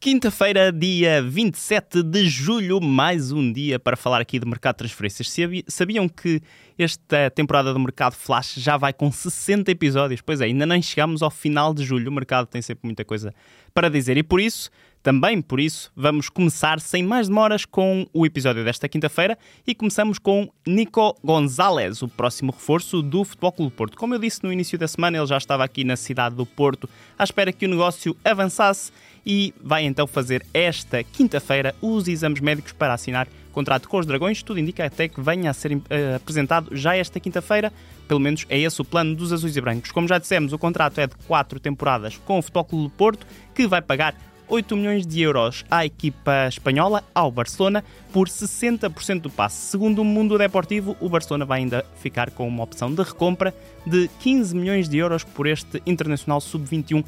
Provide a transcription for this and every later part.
Quinta-feira, dia 27 de julho, mais um dia para falar aqui de mercado de transferências. Sabiam que esta temporada do Mercado Flash já vai com 60 episódios? Pois é, ainda nem chegamos ao final de julho, o mercado tem sempre muita coisa para dizer e por isso também por isso, vamos começar sem mais demoras com o episódio desta quinta-feira e começamos com Nico Gonzalez, o próximo reforço do Futebol Clube do Porto. Como eu disse no início da semana, ele já estava aqui na cidade do Porto à espera que o negócio avançasse e vai então fazer esta quinta-feira os exames médicos para assinar contrato com os Dragões. Tudo indica até que venha a ser uh, apresentado já esta quinta-feira. Pelo menos é esse o plano dos azuis e brancos. Como já dissemos, o contrato é de quatro temporadas com o Futebol Clube do Porto, que vai pagar 8 milhões de euros à equipa espanhola, ao Barcelona, por 60% do passe. Segundo o Mundo Deportivo, o Barcelona vai ainda ficar com uma opção de recompra de 15 milhões de euros por este internacional sub-21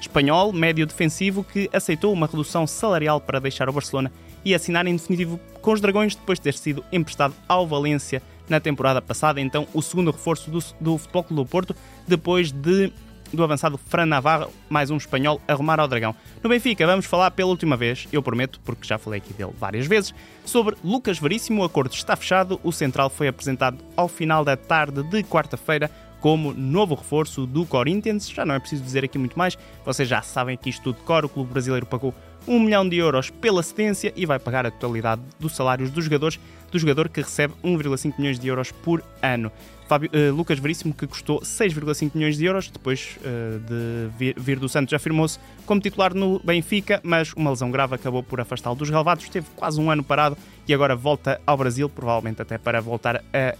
espanhol, médio defensivo, que aceitou uma redução salarial para deixar o Barcelona e assinar em definitivo com os Dragões depois de ter sido emprestado ao Valência na temporada passada, então o segundo reforço do, do Futebol Clube do Porto, depois de do avançado Fran Navarro, mais um espanhol, a ao Dragão. No Benfica, vamos falar pela última vez, eu prometo, porque já falei aqui dele várias vezes, sobre Lucas Veríssimo. O acordo está fechado, o Central foi apresentado ao final da tarde de quarta-feira como novo reforço do Corinthians. Já não é preciso dizer aqui muito mais, vocês já sabem que isto tudo de cor, o clube brasileiro pagou 1 milhão de euros pela cedência e vai pagar a totalidade dos salários dos jogadores, do jogador que recebe 1,5 milhões de euros por ano. Fábio, uh, Lucas Veríssimo, que custou 6,5 milhões de euros, depois uh, de vir, vir, do Santos, afirmou-se como titular no Benfica, mas uma lesão grave acabou por afastá-lo dos relevados. Esteve quase um ano parado e agora volta ao Brasil, provavelmente até para voltar a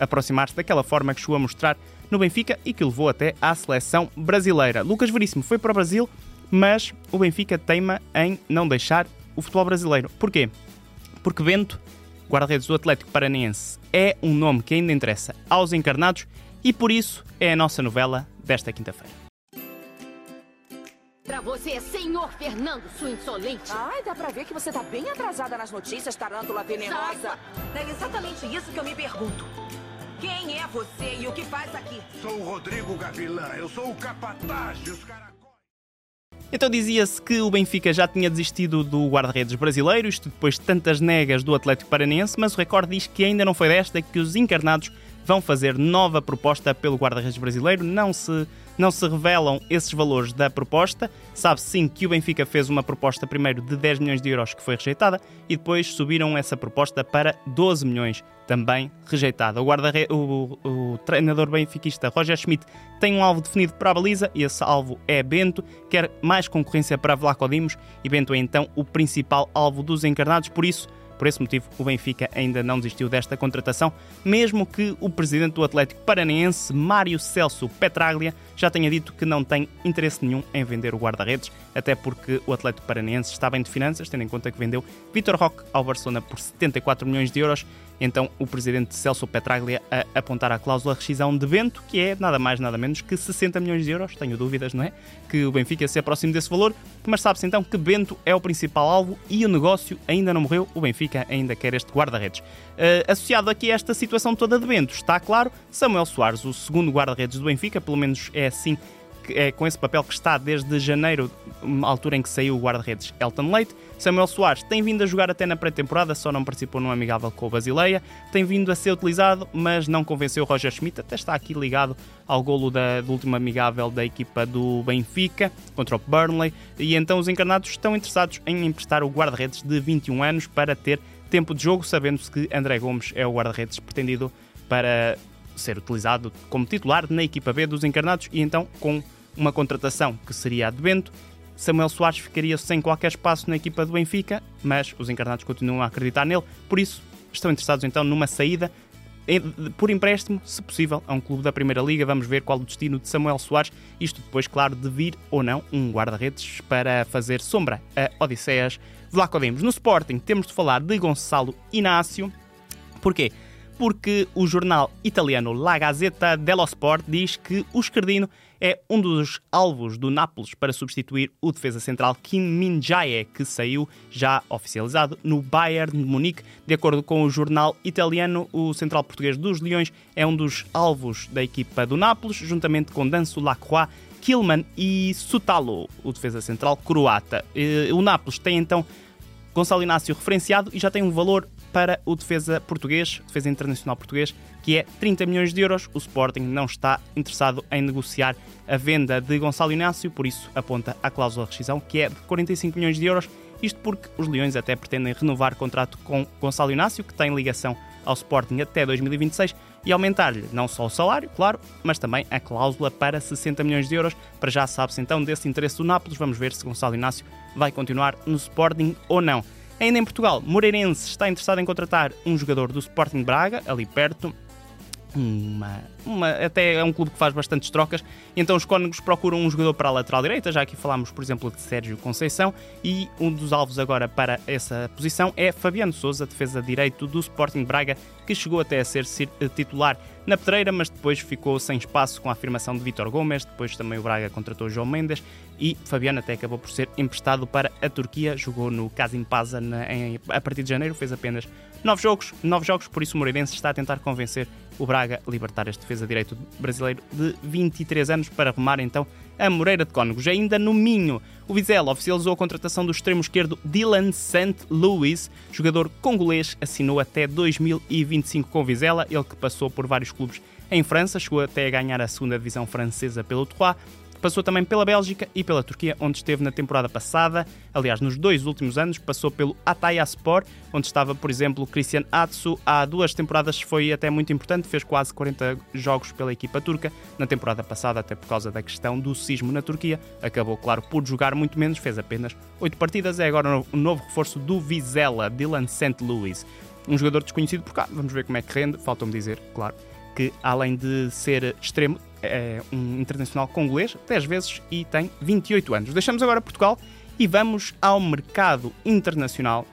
aproximar-se daquela forma que chegou a mostrar no Benfica e que levou até à seleção brasileira. Lucas Veríssimo foi para o Brasil, mas o Benfica teima em não deixar o futebol brasileiro. Porquê? Porque Bento guarda-redes do Atlético Paranaense, é um nome que ainda interessa aos encarnados e por isso é a nossa novela desta quinta-feira. Pra você, senhor Fernando, sua insolente. Ai, dá pra ver que você tá bem atrasada nas notícias, tarântula venenosa. É exatamente isso que eu me pergunto. Quem é você e o que faz aqui? Sou o Rodrigo Gavilã, eu sou o capataz dos caras. Então dizia-se que o Benfica já tinha desistido do guarda-redes brasileiro, isto depois de tantas negas do Atlético Paranense, mas o recorde diz que ainda não foi desta, que os encarnados vão fazer nova proposta pelo guarda-redes brasileiro. Não se, não se revelam esses valores da proposta. Sabe sim que o Benfica fez uma proposta primeiro de 10 milhões de euros que foi rejeitada e depois subiram essa proposta para 12 milhões, também rejeitada. O, guarda o, o treinador benfiquista Roger Schmidt tem um alvo definido para a baliza e esse alvo é Bento, quer mais concorrência para Vlaco Dimos e Bento é então o principal alvo dos encarnados, por isso por esse motivo, o Benfica ainda não desistiu desta contratação, mesmo que o presidente do Atlético Paranaense, Mário Celso Petraglia, já tenha dito que não tem interesse nenhum em vender o guarda-redes, até porque o Atlético Paranaense está bem de finanças, tendo em conta que vendeu Vitor Roque ao Barcelona por 74 milhões de euros então o presidente Celso Petraglia a apontar a cláusula rescisão de Bento, que é nada mais nada menos que 60 milhões de euros, tenho dúvidas, não é? Que o Benfica se aproxime desse valor, mas sabe-se então que Bento é o principal alvo e o negócio ainda não morreu, o Benfica ainda quer este guarda-redes. Uh, associado aqui a esta situação toda de Bento, está claro, Samuel Soares, o segundo guarda-redes do Benfica, pelo menos é assim é com esse papel que está desde janeiro, altura em que saiu o guarda-redes Elton Leite. Samuel Soares tem vindo a jogar até na pré-temporada, só não participou num amigável com o Basileia. Tem vindo a ser utilizado, mas não convenceu o Roger Schmidt, até está aqui ligado ao golo da, do último amigável da equipa do Benfica contra o Burnley. E então os encarnados estão interessados em emprestar o guarda-redes de 21 anos para ter tempo de jogo, sabendo-se que André Gomes é o guarda-redes pretendido para ser utilizado como titular na equipa B dos encarnados e então com uma contratação que seria a de Bento. Samuel Soares ficaria sem qualquer espaço na equipa do Benfica, mas os encarnados continuam a acreditar nele, por isso estão interessados então numa saída por empréstimo, se possível, a um clube da Primeira Liga. Vamos ver qual o destino de Samuel Soares. Isto depois, claro, de vir ou não um guarda-redes para fazer sombra a Odisseias Vlaco Dimos. No Sporting temos de falar de Gonçalo Inácio. Porquê? Porque o jornal italiano La Gazzetta dello Sport diz que o esquerdino é um dos alvos do Nápoles para substituir o defesa central Kim Min-jae, que saiu já oficializado no Bayern de Munique. De acordo com o jornal italiano, o central português dos Leões é um dos alvos da equipa do Nápoles, juntamente com Danso Lacroix Kilman e Sutalo, o defesa central croata. Eh, o Nápoles tem então Gonçalo Inácio referenciado e já tem um valor para o defesa português, defesa internacional português, que é 30 milhões de euros. O Sporting não está interessado em negociar a venda de Gonçalo Inácio, por isso aponta a cláusula de rescisão, que é de 45 milhões de euros. Isto porque os Leões até pretendem renovar contrato com Gonçalo Inácio, que tem ligação ao Sporting até 2026, e aumentar-lhe não só o salário, claro, mas também a cláusula para 60 milhões de euros. Para já sabe-se então desse interesse do Nápoles. Vamos ver se Gonçalo Inácio vai continuar no Sporting ou não. Ainda em Portugal, Moreirense está interessado em contratar um jogador do Sporting Braga, ali perto, uma, uma, até é um clube que faz bastantes trocas. Então os Cónegos procuram um jogador para a lateral direita. Já aqui falámos, por exemplo, de Sérgio Conceição. E um dos alvos agora para essa posição é Fabiano Souza, defesa direito do Sporting Braga, que chegou até a ser eh, titular na Pedreira, mas depois ficou sem espaço com a afirmação de Vitor Gomes. Depois também o Braga contratou João Mendes e Fabiano até acabou por ser emprestado para a Turquia. Jogou no Casim Paza a partir de janeiro, fez apenas nove jogos, nove jogos, por isso o Moreirense está a tentar convencer o Braga libertar este defesa direito brasileiro de 23 anos para arrumar então a Moreira de Cónegos. Ainda no Minho, o Vizela oficializou a contratação do extremo esquerdo Dylan St. Louis, jogador congolês, assinou até 2025 com o Vizela, ele que passou por vários clubes em França, chegou até a ganhar a segunda divisão francesa pelo Troyes, Passou também pela Bélgica e pela Turquia, onde esteve na temporada passada. Aliás, nos dois últimos anos, passou pelo Atayaspor, onde estava, por exemplo, Christian Atsu. Há duas temporadas foi até muito importante, fez quase 40 jogos pela equipa turca. Na temporada passada, até por causa da questão do sismo na Turquia, acabou, claro, por jogar muito menos, fez apenas 8 partidas. É agora o novo reforço do Vizela, Dylan St. Louis. Um jogador desconhecido por cá, vamos ver como é que rende. Faltam-me dizer, claro, que além de ser extremo, é um internacional congolês, 10 vezes e tem 28 anos. Deixamos agora Portugal e vamos ao mercado internacional.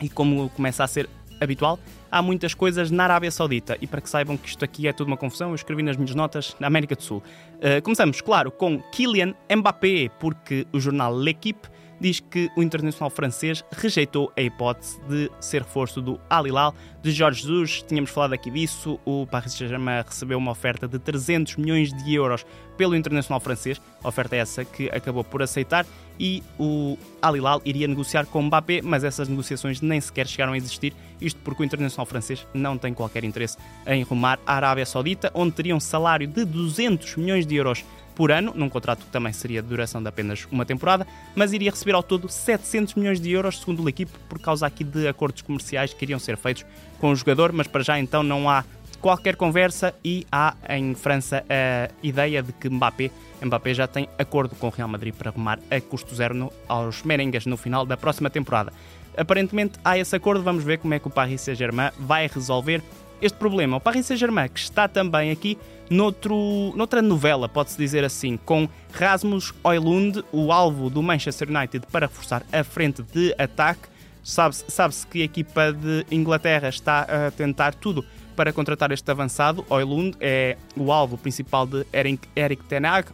E como começa a ser habitual, há muitas coisas na Arábia Saudita. E para que saibam que isto aqui é tudo uma confusão, eu escrevi nas minhas notas na América do Sul. Uh, começamos, claro, com Kylian Mbappé, porque o jornal L'Equipe diz que o internacional francês rejeitou a hipótese de ser reforço do Al Hilal de Jorge Jesus. Tínhamos falado aqui disso. O Paris Saint-Germain recebeu uma oferta de 300 milhões de euros pelo internacional francês. Oferta é essa que acabou por aceitar e o Al Hilal iria negociar com Mbappé, mas essas negociações nem sequer chegaram a existir. Isto porque o internacional francês não tem qualquer interesse em rumar à Arábia Saudita, onde teria um salário de 200 milhões de euros por ano, num contrato que também seria de duração de apenas uma temporada, mas iria receber ao todo 700 milhões de euros, segundo o equipe, por causa aqui de acordos comerciais que iriam ser feitos com o jogador, mas para já então não há qualquer conversa e há em França a ideia de que Mbappé, Mbappé já tem acordo com o Real Madrid para arrumar a custo zero no, aos merengues no final da próxima temporada. Aparentemente há esse acordo, vamos ver como é que o Paris Saint-Germain vai resolver este problema. O Paris Saint-Germain, que está também aqui noutro, noutra novela, pode-se dizer assim, com Rasmus Oilund, o alvo do Manchester United para reforçar a frente de ataque. Sabe-se sabe que a equipa de Inglaterra está a tentar tudo para contratar este avançado. Oilund é o alvo principal de Eric, Eric Ten Hag.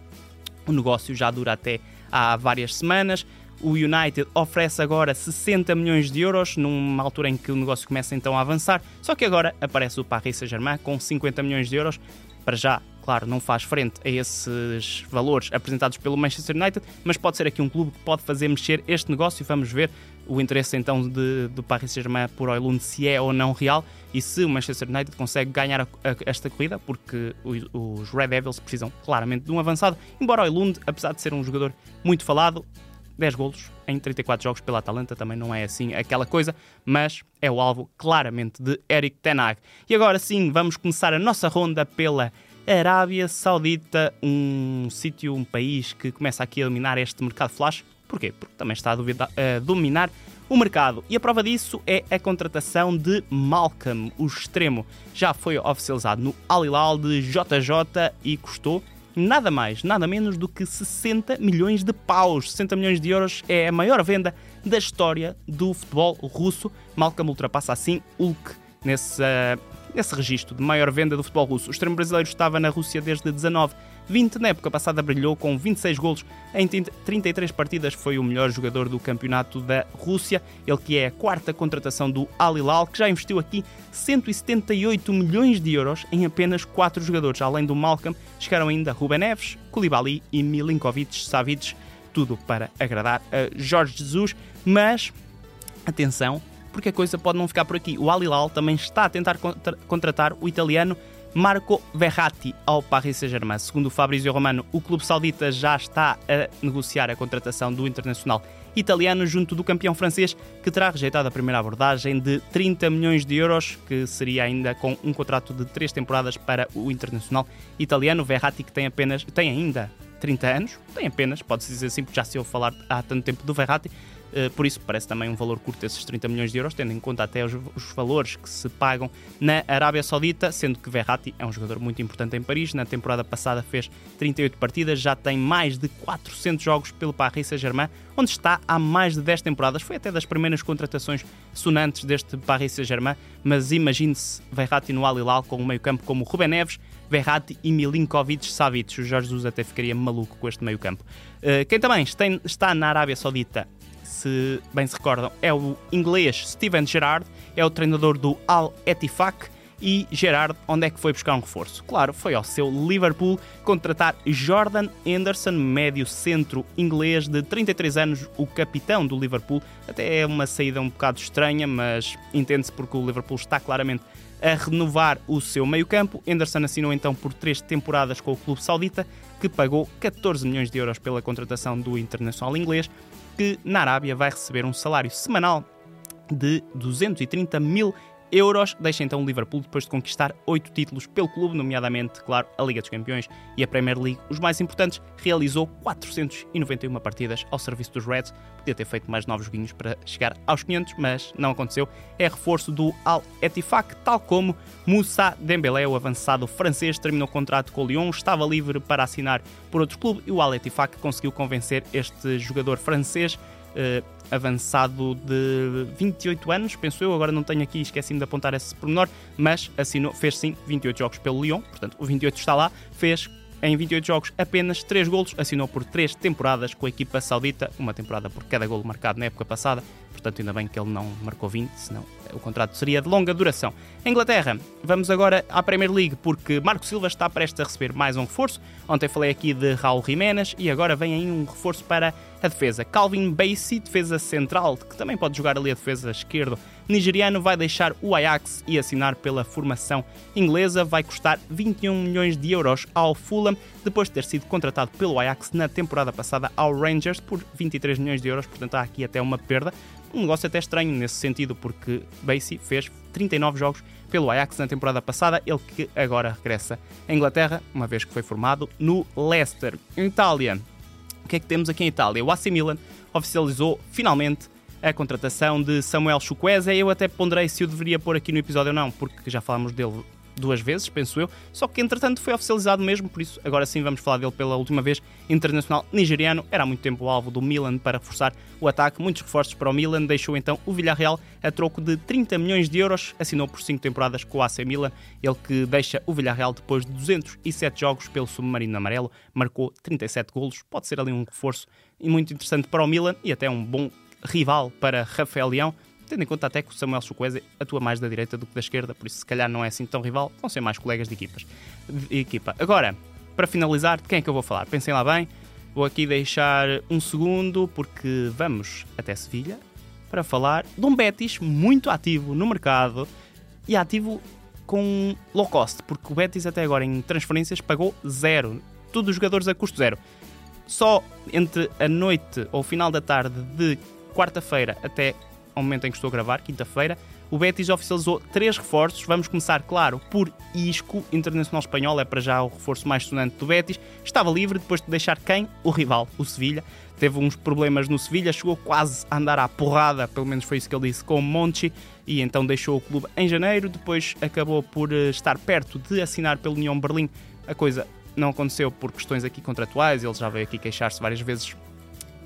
O negócio já dura até há várias semanas. O United oferece agora 60 milhões de euros, numa altura em que o negócio começa então a avançar. Só que agora aparece o Paris Saint-Germain com 50 milhões de euros para já, claro, não faz frente a esses valores apresentados pelo Manchester United, mas pode ser aqui um clube que pode fazer mexer este negócio. Vamos ver o interesse então de, do Paris Saint-Germain por Oilund se é ou não real e se o Manchester United consegue ganhar a, a, esta corrida, porque os Red Devils precisam claramente de um avançado. Embora Oilund, apesar de ser um jogador muito falado, 10 golos em 34 jogos pela Atalanta, também não é assim aquela coisa, mas é o alvo claramente de Eric Ten Hag. E agora sim, vamos começar a nossa ronda pela Arábia Saudita, um sítio, um país que começa aqui a dominar este mercado flash. Porquê? Porque também está a, duvida, a dominar o mercado. E a prova disso é a contratação de Malcolm, o extremo. Já foi oficializado no Al Hilal de JJ e custou nada mais, nada menos do que 60 milhões de paus. 60 milhões de euros é a maior venda da história do futebol russo. Malcolm ultrapassa assim Hulk nesse, uh, nesse registro de maior venda do futebol russo. O extremo brasileiro estava na Rússia desde 19 20. Na época passada brilhou com 26 golos em 33 partidas. Foi o melhor jogador do campeonato da Rússia. Ele que é a quarta contratação do Al Hilal, que já investiu aqui 178 milhões de euros em apenas 4 jogadores. Além do Malcolm, chegaram ainda Ruben Neves, Koulibaly e Milinkovic Savic. Tudo para agradar a Jorge Jesus. Mas, atenção, porque a coisa pode não ficar por aqui. O Al Hilal também está a tentar contra contratar o italiano Marco Verratti ao Paris Saint-Germain. Segundo o Fabrizio Romano, o clube saudita já está a negociar a contratação do internacional italiano junto do campeão francês, que terá rejeitado a primeira abordagem de 30 milhões de euros, que seria ainda com um contrato de três temporadas para o internacional italiano. Verratti, que tem apenas, tem ainda 30 anos, tem apenas, pode-se dizer assim, porque já se ouve falar há tanto tempo do Verratti, por isso parece também um valor curto esses 30 milhões de euros, tendo em conta até os, os, valores que se pagam na Arábia Saudita, sendo que Verratti é um jogador muito importante em Paris. Na temporada passada fez 38 partidas, já tem mais de 400 jogos pelo Paris Saint-Germain, onde está há mais de 10 temporadas. Foi até das primeiras contratações sonantes deste Paris Saint-Germain, mas imagine-se Verratti no Al Hilal com um meio-campo como Ruben Neves, Verratti e Milinkovic Savic. O Jorge Jesus até ficaria maluco com este meio-campo. Uh, quem também está na Arábia Saudita se bem se recordam, é o inglês Steven Gerrard, é o treinador do Al Ettifaq. E Gerard, onde é que foi buscar um reforço? Claro, foi ao seu Liverpool contratar Jordan Henderson, médio centro inglês de 33 anos, o capitão do Liverpool. Até é uma saída um bocado estranha, mas entende-se porque o Liverpool está claramente a renovar o seu meio-campo. Henderson assinou então por três temporadas com o clube saudita, que pagou 14 milhões de euros pela contratação do internacional inglês que na Arábia vai receber um salário semanal de 230 mil euros. Deixa então o Liverpool depois de conquistar oito títulos pelo clube, nomeadamente, claro, a Liga dos Campeões e a Premier League. Os mais importantes, realizou 491 partidas ao serviço dos Reds. Podia ter feito mais novos joguinhos para chegar aos 500, mas não aconteceu. É reforço do Al Ettifaq, tal como Moussa Dembélé, o avançado francês, terminou o contrato com o Lyon, estava livre para assinar por outro clube e o Al Ettifaq conseguiu convencer este jogador francês uh, avançado de 28 anos, penso eu, agora não tenho aqui, esqueci-me de apontar esse pormenor, mas assinou, fez sim 28 jogos pelo Lyon, portanto o 28 está lá, fez em 28 jogos apenas 3 golos, assinou por 3 temporadas com a equipa saudita, uma temporada por cada golo marcado na época passada, portanto ainda bem que ele não marcou 20, senão o contrato seria de longa duração. Inglaterra, vamos agora à Premier League, porque Marco Silva está prestes a receber mais um reforço. Ontem falei aqui de Raul Jiménez e agora vem aí um reforço para a defesa. Calvin Bassey, defesa central, que também pode jogar ali a defesa esquerdo nigeriano, vai deixar o Ajax e assinar pela formação inglesa. Vai custar 21 milhões de euros ao Fulham, depois de ter sido contratado pelo Ajax na temporada passada ao Rangers por 23 milhões de euros, portanto há aqui até uma perda. Um negócio até estranho nesse sentido, porque Bassey fez 39 jogos pelo Ajax na temporada passada, ele que agora regressa à Inglaterra, uma vez que foi formado no Leicester. Itália, o que é que temos aqui em Itália? O AC Milan oficializou finalmente a contratação de Samuel Chukwueze. Eu até ponderei se o deveria pôr aqui no episódio ou não, porque já falamos dele duas vezes, penso eu, só que entretanto foi oficializado mesmo, por isso agora sim vamos falar dele pela última vez. Internacional nigeriano, era há muito tempo o alvo do Milan para forçar o ataque, muitos reforços para o Milan, deixou então o Villarreal a troco de 30 milhões de euros, assinou por 5 temporadas com o AC Milan, ele que deixa o Villarreal depois de 207 jogos pelo Submarino Amarelo, marcou 37 golos, pode ser ali um reforço muito interessante para o Milan e até um bom rival para Rafael Leão, tendo em conta até que o Samuel Chukwueze atua mais da direita do que da esquerda, por isso se calhar não é assim tão rival, vão ser mais colegas de, equipas, de equipa. Agora, para finalizar, de quem é que eu vou falar? Pensem lá bem, vou aqui deixar um segundo porque vamos até Sevilha para falar de um Betis muito ativo no mercado e ativo com low cost, porque o Betis até agora em transferências pagou zero, todos os jogadores a custo zero. Só entre a noite ou final da tarde de quarta-feira até ao momento em que estou a gravar, quinta-feira, o Betis oficializou três reforços. Vamos começar, claro, por Isco, internacional espanhol, é para já o reforço mais sonante do Betis. Estava livre depois de deixar quem? O rival, o Sevilha. Teve uns problemas no Sevilha, chegou quase a andar à porrada, pelo menos foi isso que ele disse, com o Monchi, e então deixou o clube em janeiro. Depois acabou por eh, estar perto de assinar pelo União Berlim. A coisa não aconteceu por questões aqui contratuais, ele já veio aqui queixar-se várias vezes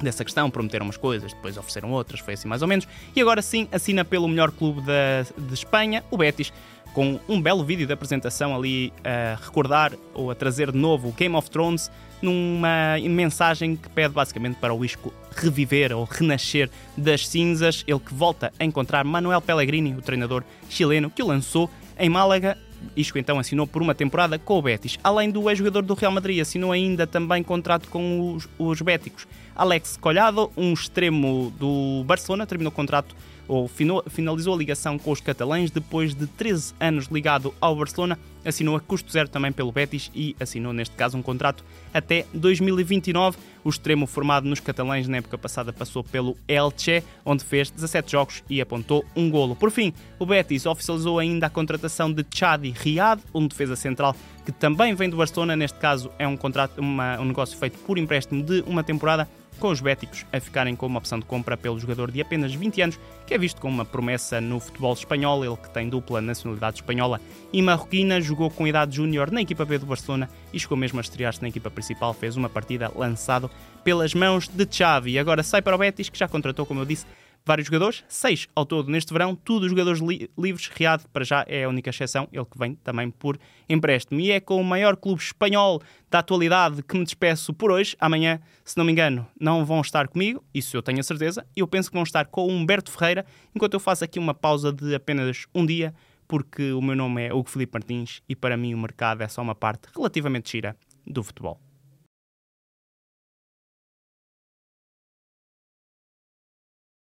dessa questão, prometeram umas coisas, depois ofereceram outras, foi assim mais ou menos. E agora sim assina pelo melhor clube da, de Espanha, o Betis, com um belo vídeo de apresentação ali a recordar ou a trazer de novo o Game of Thrones numa mensagem que pede basicamente para o Isco reviver ou renascer das cinzas. Ele que volta a encontrar Manuel Pellegrini, o treinador chileno, que o lançou em Málaga Isco então assinou por uma temporada com o Betis. Além do ex-jogador do Real Madrid, assinou ainda também contrato com os, os béticos. Alex Collado, um extremo do Barcelona, terminou o contrato ou finalizou a ligação com os catalães depois de 13 anos ligado ao Barcelona, assinou a custo zero também pelo Betis e assinou neste caso um contrato até 2029. O extremo formado nos catalães na época passada passou pelo Elche, onde fez 17 jogos e apontou um golo. Por fim, o Betis oficializou ainda a contratação de Chadi Riad, um defesa central que também vem do Barcelona, neste caso é um contrato, uma, um negócio feito por empréstimo de uma temporada com os béticos a ficarem com uma opção de compra pelo jogador de apenas 20 anos, que é visto como uma promessa no futebol espanhol, ele que tem dupla nacionalidade espanhola e marroquina, jogou com idade júnior na equipa B do Barcelona e chegou mesmo a estrear-se na equipa principal, fez uma partida lançado pelas mãos de Xavi. Agora sai para o Betis, que já contratou, como eu disse, vários jogadores, seis ao todo neste verão, tudo jogadores li livres. Riad, para já, é a única exceção, ele que vem também por empréstimo. E é com o maior clube espanhol da atualidade que me despeço por hoje. Amanhã, se não me engano, não vão estar comigo, isso eu tenho a certeza. Eu penso que vão estar com o Humberto Ferreira, enquanto eu faço aqui uma pausa de apenas um dia, porque o meu nome é Hugo Felipe Martins e para mim o mercado é só uma parte relativamente gira do futebol.